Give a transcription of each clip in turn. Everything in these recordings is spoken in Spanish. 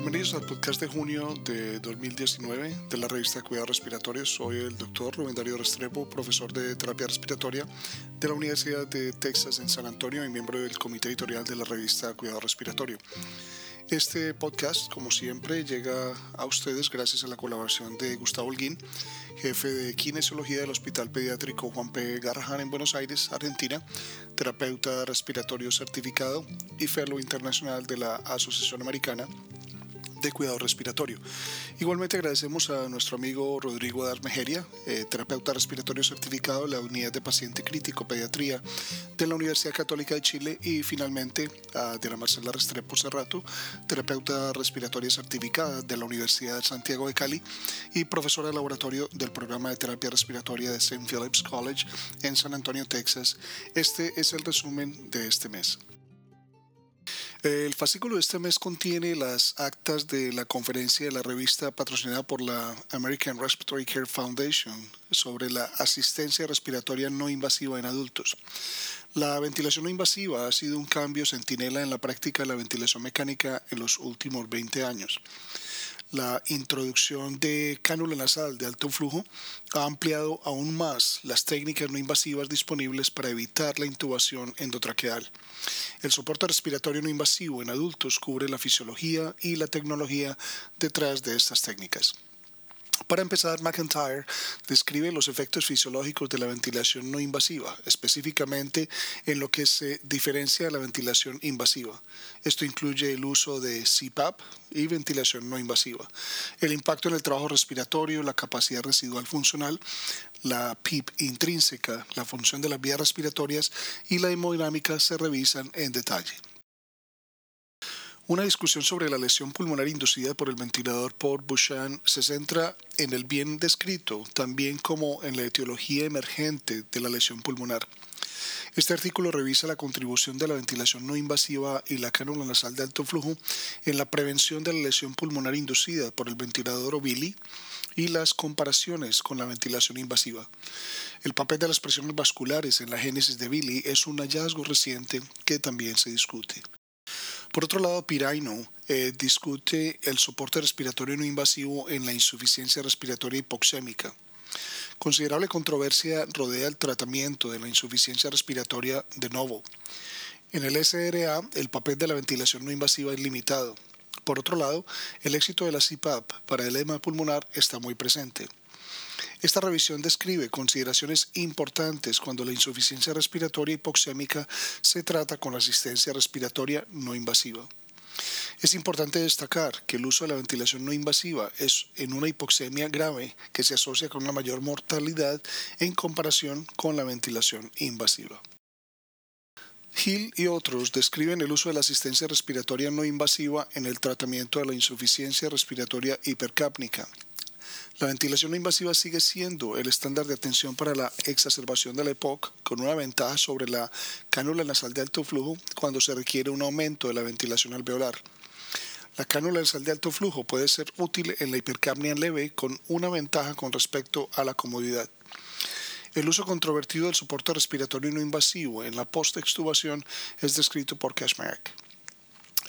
bienvenidos al podcast de junio de 2019 de la revista Cuidados Respiratorios. Soy el doctor Rubén Darío Restrepo, profesor de terapia respiratoria de la Universidad de Texas en San Antonio y miembro del comité editorial de la revista Cuidado Respiratorio. Este podcast, como siempre, llega a ustedes gracias a la colaboración de Gustavo Holguín, jefe de kinesiología del Hospital Pediátrico Juan P. Garrahan en Buenos Aires, Argentina, terapeuta respiratorio certificado y fellow internacional de la Asociación Americana de cuidado respiratorio. Igualmente agradecemos a nuestro amigo Rodrigo Darmejeria, eh, terapeuta respiratorio certificado de la Unidad de Paciente Crítico Pediatría de la Universidad Católica de Chile y finalmente a Diana Marcela Restrepo Cerrato, terapeuta respiratoria certificada de la Universidad de Santiago de Cali y profesora de laboratorio del programa de terapia respiratoria de St. Philip's College en San Antonio, Texas. Este es el resumen de este mes. El fascículo de este mes contiene las actas de la conferencia de la revista patrocinada por la American Respiratory Care Foundation sobre la asistencia respiratoria no invasiva en adultos. La ventilación no invasiva ha sido un cambio centinela en la práctica de la ventilación mecánica en los últimos 20 años la introducción de cánula nasal de alto flujo ha ampliado aún más las técnicas no invasivas disponibles para evitar la intubación endotraqueal. El soporte respiratorio no invasivo en adultos cubre la fisiología y la tecnología detrás de estas técnicas. Para empezar, McIntyre describe los efectos fisiológicos de la ventilación no invasiva, específicamente en lo que se diferencia de la ventilación invasiva. Esto incluye el uso de CPAP y ventilación no invasiva, el impacto en el trabajo respiratorio, la capacidad residual funcional, la PIP intrínseca, la función de las vías respiratorias y la hemodinámica se revisan en detalle. Una discusión sobre la lesión pulmonar inducida por el ventilador por Bouchan se centra en el bien descrito, también como en la etiología emergente de la lesión pulmonar. Este artículo revisa la contribución de la ventilación no invasiva y la cánula nasal de alto flujo en la prevención de la lesión pulmonar inducida por el ventilador o BILI y las comparaciones con la ventilación invasiva. El papel de las presiones vasculares en la génesis de BILI es un hallazgo reciente que también se discute. Por otro lado, Piraino eh, discute el soporte respiratorio no invasivo en la insuficiencia respiratoria hipoxémica. Considerable controversia rodea el tratamiento de la insuficiencia respiratoria de novo. En el SRA, el papel de la ventilación no invasiva es limitado. Por otro lado, el éxito de la CPAP para el edema pulmonar está muy presente. Esta revisión describe consideraciones importantes cuando la insuficiencia respiratoria hipoxémica se trata con asistencia respiratoria no invasiva. Es importante destacar que el uso de la ventilación no invasiva es en una hipoxemia grave que se asocia con una mayor mortalidad en comparación con la ventilación invasiva. Hill y otros describen el uso de la asistencia respiratoria no invasiva en el tratamiento de la insuficiencia respiratoria hipercápnica la ventilación invasiva sigue siendo el estándar de atención para la exacerbación de la EPOC, con una ventaja sobre la cánula nasal de alto flujo cuando se requiere un aumento de la ventilación alveolar. La cánula nasal de alto flujo puede ser útil en la hipercapnia leve con una ventaja con respecto a la comodidad. El uso controvertido del soporte respiratorio no invasivo en la post-extubación es descrito por Cashmark.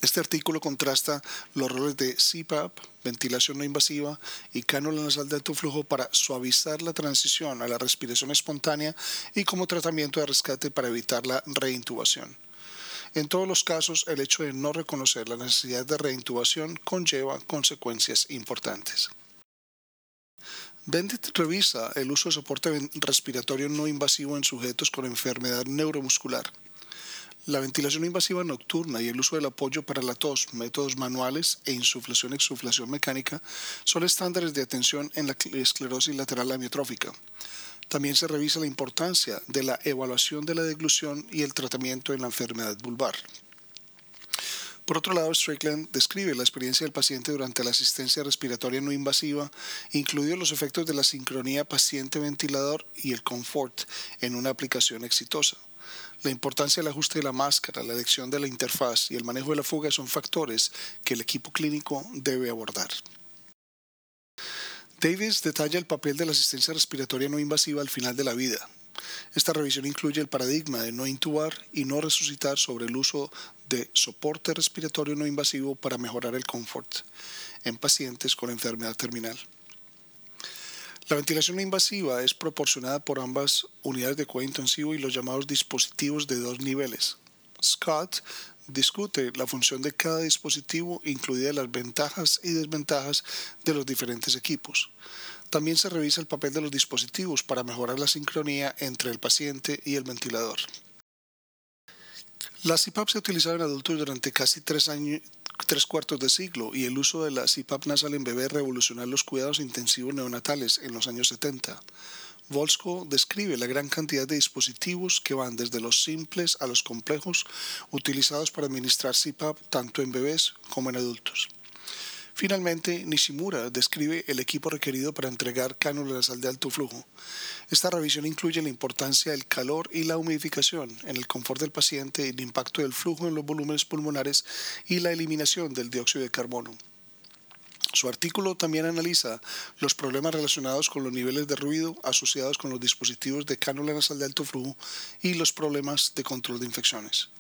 Este artículo contrasta los roles de CPAP, ventilación no invasiva, y cánula nasal de alto flujo para suavizar la transición a la respiración espontánea y como tratamiento de rescate para evitar la reintubación. En todos los casos, el hecho de no reconocer la necesidad de reintubación conlleva consecuencias importantes. Bendit revisa el uso de soporte respiratorio no invasivo en sujetos con enfermedad neuromuscular. La ventilación invasiva nocturna y el uso del apoyo para la tos, métodos manuales e insuflación-exuflación mecánica son estándares de atención en la esclerosis lateral amiotrófica. También se revisa la importancia de la evaluación de la deglución y el tratamiento en la enfermedad vulvar. Por otro lado, Strickland describe la experiencia del paciente durante la asistencia respiratoria no invasiva, incluidos los efectos de la sincronía paciente-ventilador y el confort en una aplicación exitosa. La importancia del ajuste de la máscara, la elección de la interfaz y el manejo de la fuga son factores que el equipo clínico debe abordar. Davis detalla el papel de la asistencia respiratoria no invasiva al final de la vida. Esta revisión incluye el paradigma de no intubar y no resucitar sobre el uso de soporte respiratorio no invasivo para mejorar el confort en pacientes con enfermedad terminal. La ventilación no invasiva es proporcionada por ambas unidades de cuidado intensivo y los llamados dispositivos de dos niveles. Scott discute la función de cada dispositivo, incluidas las ventajas y desventajas de los diferentes equipos. También se revisa el papel de los dispositivos para mejorar la sincronía entre el paciente y el ventilador. La CPAP se ha utilizado en adultos durante casi tres, años, tres cuartos de siglo y el uso de la CPAP nasal en bebés revolucionó los cuidados intensivos neonatales en los años 70. Volsco describe la gran cantidad de dispositivos que van desde los simples a los complejos utilizados para administrar CPAP tanto en bebés como en adultos. Finalmente, Nishimura describe el equipo requerido para entregar cánula nasal de alto flujo. Esta revisión incluye la importancia del calor y la humidificación en el confort del paciente, el impacto del flujo en los volúmenes pulmonares y la eliminación del dióxido de carbono. Su artículo también analiza los problemas relacionados con los niveles de ruido asociados con los dispositivos de cánula nasal de alto flujo y los problemas de control de infecciones.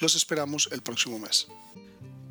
Los esperamos el próximo mes.